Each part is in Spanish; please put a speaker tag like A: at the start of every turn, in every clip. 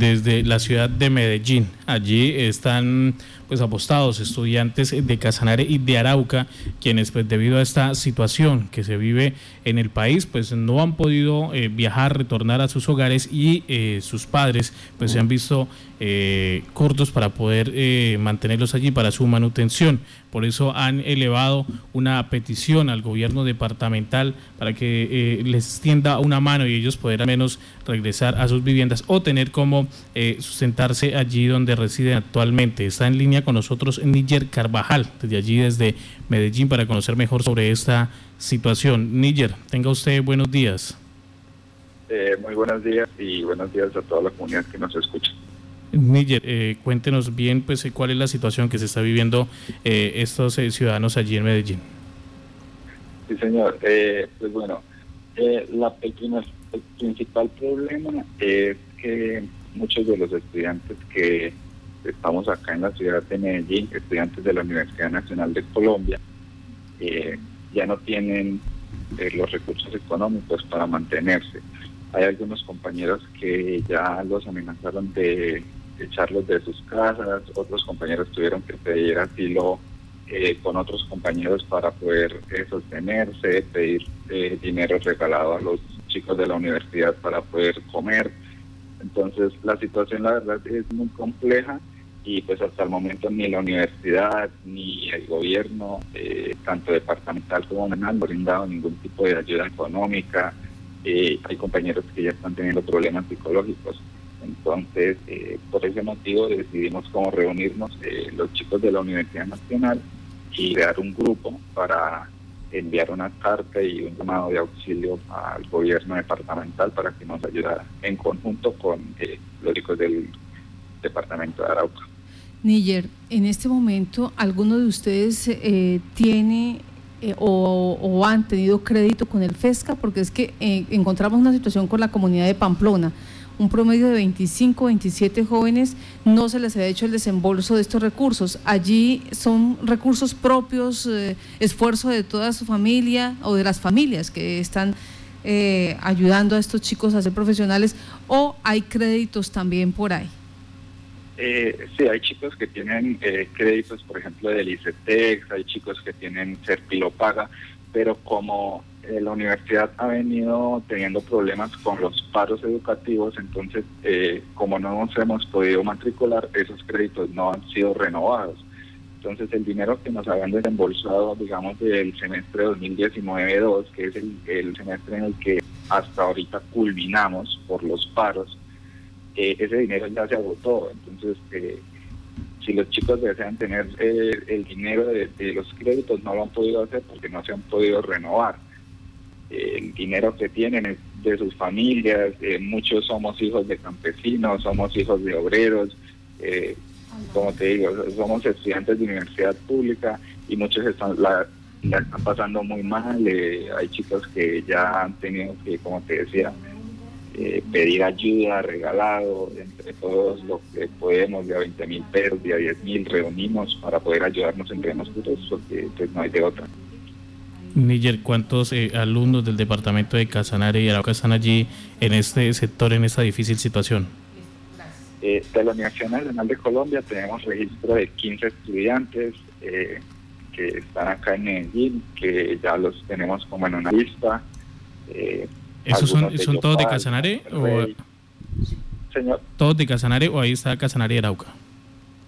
A: desde la ciudad de Medellín. Allí están pues apostados estudiantes de Casanare y de Arauca, quienes pues debido a esta situación que se vive en el país, pues no han podido eh, viajar, retornar a sus hogares y eh, sus padres pues se han visto eh, cortos para poder mantenerlos allí para su manutención. Por eso han elevado una petición al gobierno departamental para que les extienda una mano y ellos puedan al menos regresar a sus viviendas o tener como sustentarse allí donde residen actualmente. Está en línea con nosotros Níger Carvajal, desde allí, desde Medellín, para conocer mejor sobre esta situación. Níger, tenga usted buenos días.
B: Eh, muy buenos días y buenos días a toda la comunidad que nos escucha.
A: Níger, eh, cuéntenos bien pues eh, cuál es la situación que se está viviendo estos ciudadanos allí en Medellín.
B: Sí, señor. pues bueno, la, el, el principal problema es que muchos de los estudiantes que estamos acá en la ciudad de Medellín, estudiantes de la Universidad Nacional de Colombia, eh, ya no tienen eh, los recursos económicos para mantenerse. Hay algunos compañeros que ya los amenazaron de echarlos de sus casas, otros compañeros tuvieron que pedir asilo eh, con otros compañeros para poder sostenerse, pedir dinero regalado a los chicos de la universidad para poder comer. Entonces la situación la verdad es muy compleja y pues hasta el momento ni la universidad ni el gobierno, eh, tanto departamental como nacional, no han brindado ningún tipo de ayuda económica. Eh, hay compañeros que ya están teniendo problemas psicológicos. Entonces, eh, por ese motivo decidimos como reunirnos los chicos de la Universidad Nacional y crear un grupo para enviar una carta y un llamado de auxilio al gobierno departamental para que nos ayudara en conjunto con los chicos del departamento de Arauca.
C: Níger, en este momento, ¿alguno de ustedes eh, tiene eh, o, han tenido crédito con el FESCA? Porque es que eh, encontramos una situación con la comunidad de Pamplona. Un promedio de 25, 27 jóvenes no se les ha hecho el desembolso de estos recursos. Allí son recursos propios, esfuerzo de toda su familia o de las familias que están ayudando a estos chicos a ser profesionales o hay créditos también por ahí.
B: Eh, sí, hay chicos que tienen eh, créditos, por ejemplo, del ICETEX, hay chicos que tienen Paga, pero como eh, la universidad ha venido teniendo problemas con los paros educativos, entonces, eh, como no nos hemos podido matricular, esos créditos no han sido renovados. Entonces, el dinero que nos habían desembolsado, digamos, del semestre 2019-2, que es el semestre en el que hasta ahorita culminamos por los paros, ese dinero ya se agotó. Entonces, eh, si los chicos desean tener eh, el dinero de, los créditos, no lo han podido hacer porque no se han podido renovar. el dinero que tienen es de sus familias, eh, muchos somos hijos de campesinos, somos hijos de obreros, como te digo, somos estudiantes de universidad pública y muchos están, la, la están pasando muy mal. hay chicos que ya han tenido que, como te decía, eh, pedir ayuda, regalado, entre todos lo que podemos, de a 20 mil pesos, de a 10 mil, reunimos para poder ayudarnos entre nosotros, porque pues no hay de otra.
A: Níger, ¿cuántos eh, alumnos del departamento de Casanare y Arauca están allí en este sector, en esta difícil situación?
B: Eh, de la Universidad Nacional de Colombia tenemos registro de 15 estudiantes que están acá en Medellín, que ya los tenemos como en una lista.
A: ¿Esos son, son todos de Casanare? O,
B: Señor.
A: ¿Todos de Casanare o ahí está Casanare y Arauca?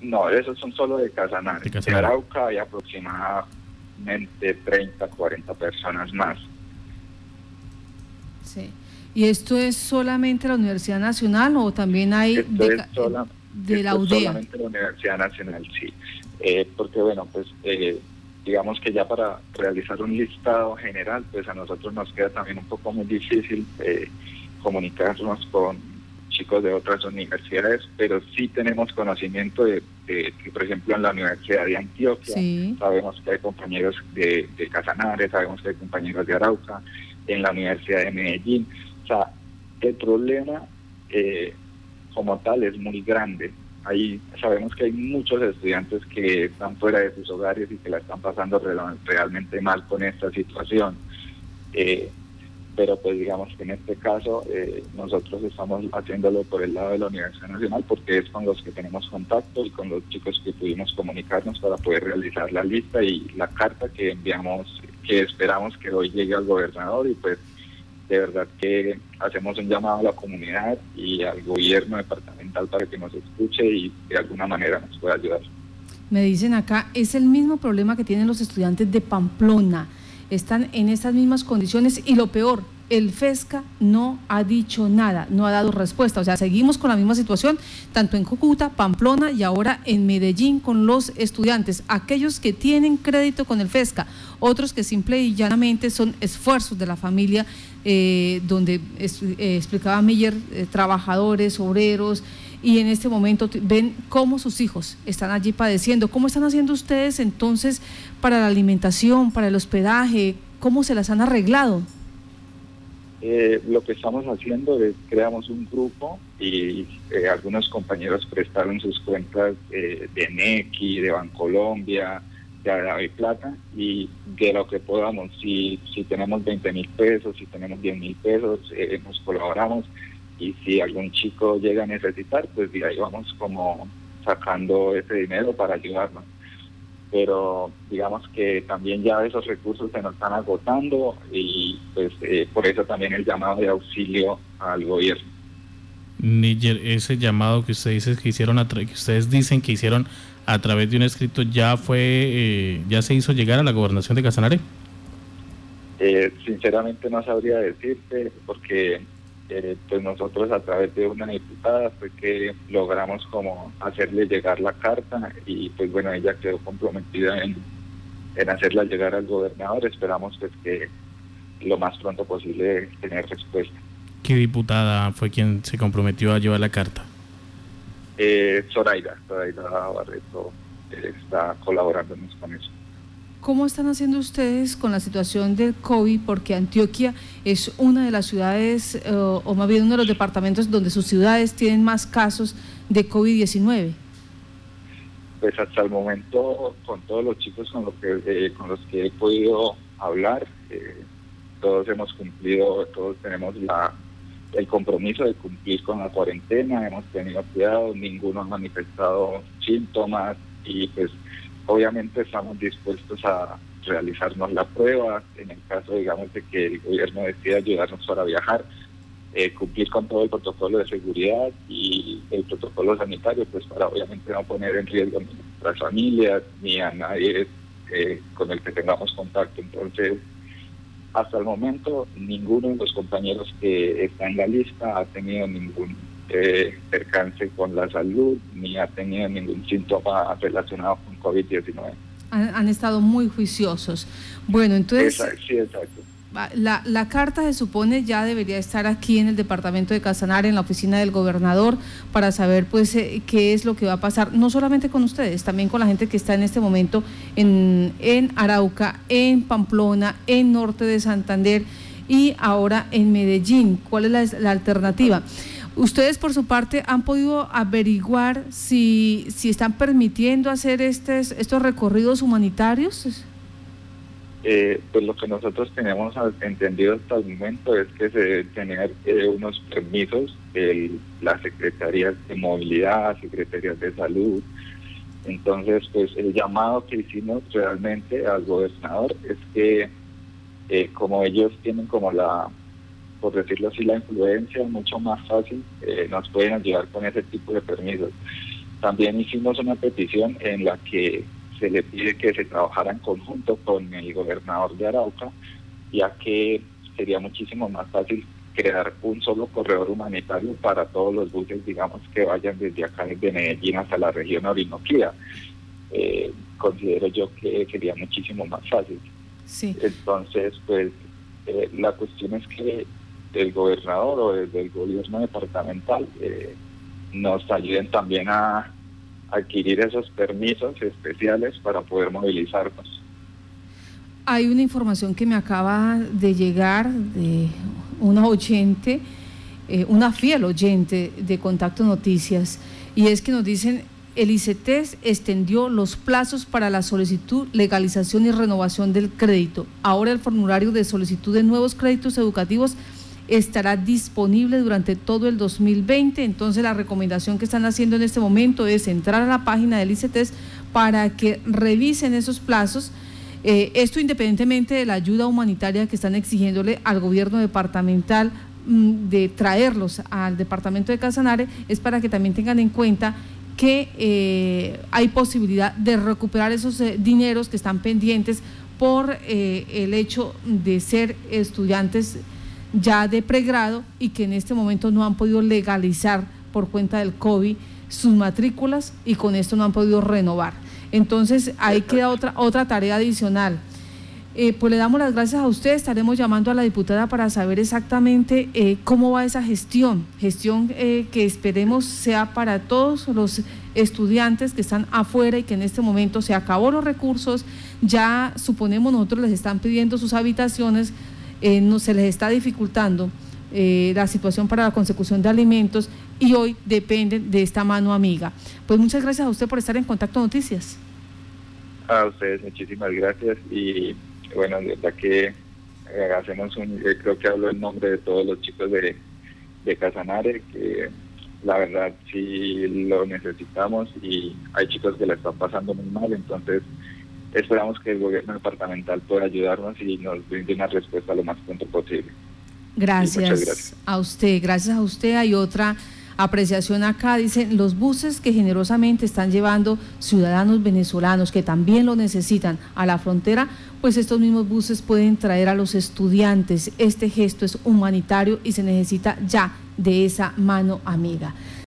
B: No, esos son solo de Casanare. De, Arauca hay aproximadamente 30, 40 personas más.
C: Sí. ¿Y esto es solamente la Universidad Nacional o también hay
B: de, la UDEA? solamente la Universidad Nacional, sí. Eh, porque, bueno, pues eh, digamos que ya para realizar un listado general, pues a nosotros nos queda también un poco muy difícil eh, comunicarnos con chicos de otras universidades, pero sí tenemos conocimiento de, que, por ejemplo, en la Universidad de Antioquia. Sabemos que hay compañeros de, de Casanare, sabemos que hay compañeros de Arauca, en la Universidad de Medellín. O sea, el problema eh, como tal es muy grande Ahí sabemos que hay muchos estudiantes que están fuera de sus hogares y que la están pasando realmente mal con esta situación. Eh, pero pues digamos que en este caso eh, nosotros estamos haciéndolo por el lado de la Universidad Nacional porque es con los que tenemos contacto y con los chicos que pudimos comunicarnos para poder realizar la lista y la carta que enviamos, que esperamos que hoy llegue al gobernador y pues de verdad que hacemos un llamado a la comunidad y al gobierno departamental para que nos escuche y de alguna manera nos pueda ayudar.
C: Me dicen acá, es el mismo problema que tienen los estudiantes de Pamplona están en estas mismas condiciones y lo peor, el FESCA no ha dicho nada, no ha dado respuesta. O sea, seguimos con la misma situación, tanto en Cúcuta, Pamplona y ahora en Medellín con los estudiantes, aquellos que tienen crédito con el FESCA, otros que simple y llanamente son esfuerzos de la familia, eh, donde eh, explicaba Miller, eh, trabajadores, obreros, y en este momento ven cómo sus hijos están allí padeciendo. ¿Cómo están haciendo ustedes entonces para la alimentación, para el hospedaje? ¿Cómo se las han arreglado?
B: Eh, lo que estamos haciendo es creamos un grupo y eh, algunos compañeros prestaron sus cuentas eh, de NECI, de Bancolombia, Ave Plata y de lo que podamos, si, si tenemos 20 mil pesos, si tenemos 10 mil pesos, nos colaboramos y si algún chico llega a necesitar, pues de ahí vamos como sacando ese dinero para ayudarnos. Pero digamos que también ya esos recursos se nos están agotando y pues eh, por eso también el llamado de auxilio al gobierno.
A: Níger, ese llamado que ustedes que hicieron que ustedes dicen que hicieron a través de un escrito ya fue eh, ya se hizo llegar a la gobernación de Casanare.
B: Eh, sinceramente no sabría decirte porque eh, pues nosotros a través de una diputada fue que logramos como hacerle llegar la carta y pues bueno, ella quedó comprometida en, en hacerla llegar al gobernador. Esperamos pues que lo más pronto posible tener respuesta.
A: ¿Qué diputada fue quien se comprometió a llevar la carta?
B: Eh, Zoraida, Zoraida Barreto eh, está colaborándonos con eso.
C: ¿Cómo están haciendo ustedes con la situación del COVID? Porque Antioquia es una de las ciudades, eh, o más bien uno de los departamentos donde sus ciudades tienen más casos de COVID-19.
B: Pues hasta el momento, con todos los chicos con, que, eh, con los que he podido hablar, eh, todos hemos cumplido, todos tenemos la, el compromiso de cumplir con la cuarentena, hemos tenido cuidado, ninguno ha manifestado síntomas y pues Obviamente estamos dispuestos a realizarnos la prueba en el caso, digamos, de que el gobierno decida ayudarnos para viajar, eh, cumplir con todo el protocolo de seguridad y el protocolo sanitario, pues para obviamente no poner en riesgo a nuestras familias ni a nadie eh, con el que tengamos contacto. Entonces, hasta el momento, ninguno de los compañeros que está en la lista ha tenido ningún eh, percance con la salud ni ha tenido ningún síntoma relacionado con COVID-19.
C: Han, estado muy juiciosos. Bueno, entonces...
B: sí, exacto.
C: La, la, carta se supone ya debería estar aquí en el departamento de Casanare, en la oficina del gobernador, para saber pues eh, qué es lo que va a pasar, no solamente con ustedes, también con la gente que está en este momento en, en Arauca, en Pamplona, en Norte de Santander y ahora en Medellín. ¿Cuál es la, alternativa? ¿Ustedes por su parte han podido averiguar si, si están permitiendo hacer estos, estos recorridos humanitarios?
B: Eh, pues lo que nosotros tenemos entendido hasta el momento es que se deben tener eh, unos permisos de las secretarías de movilidad, secretarías de salud. Entonces, pues el llamado que hicimos realmente al gobernador es que eh, como ellos tienen como la por decirlo así, la influencia mucho más fácil, eh, nos pueden ayudar con ese tipo de permisos. También hicimos una petición en la que se le pide que se trabajara en conjunto con el gobernador de Arauca, ya que sería muchísimo más fácil crear un solo corredor humanitario para todos los buses, digamos, que vayan desde acá, desde Medellín hasta la región Orinoquía. Eh, considero yo que sería muchísimo más fácil.
C: Sí.
B: Entonces, pues eh, la cuestión es que del gobernador o desde el gobierno departamental eh, nos ayuden también a adquirir esos permisos especiales para poder movilizarnos.
C: Hay una información que me acaba de llegar de una oyente, eh, una fiel oyente de Contacto Noticias, y es que nos dicen el ICT extendió los plazos para la solicitud, legalización y renovación del crédito. Ahora el formulario de solicitud de nuevos créditos educativos estará disponible durante todo el 2020. Entonces la recomendación que están haciendo en este momento es entrar a la página del ICT para que revisen esos plazos. Eh, esto independientemente de la ayuda humanitaria que están exigiéndole al gobierno departamental mm, de traerlos al departamento de Casanare, es para que también tengan en cuenta que eh, hay posibilidad de recuperar esos eh, dineros que están pendientes por el hecho de ser estudiantes ya de pregrado y que en este momento no han podido legalizar por cuenta del COVID sus matrículas y con esto no han podido renovar. Entonces ahí queda otra, otra tarea adicional. Eh, pues le damos las gracias a usted. Estaremos llamando a la diputada para saber exactamente eh, cómo va esa gestión, gestión eh, que esperemos sea para todos los estudiantes que están afuera y que en este momento se acabó los recursos, ya suponemos nosotros les están pidiendo sus habitaciones, no se les está dificultando la situación para la consecución de alimentos y hoy dependen de esta mano amiga. Pues muchas gracias a usted por estar en Contacto Noticias.
B: A ustedes muchísimas gracias y bueno, de verdad que eh, hacemos un, eh, creo que hablo en nombre de todos los chicos de, de Casanare, que la verdad sí lo necesitamos y hay chicos que la están pasando muy mal, entonces esperamos que el gobierno departamental pueda ayudarnos y nos brinde una respuesta lo más pronto posible.
C: Gracias, gracias. a usted, gracias a usted. Hay otra apreciación acá, dicen los buses que generosamente están llevando ciudadanos venezolanos que también lo necesitan a la frontera, pues estos mismos buses pueden traer a los estudiantes. Este gesto es humanitario y se necesita ya de esa mano amiga.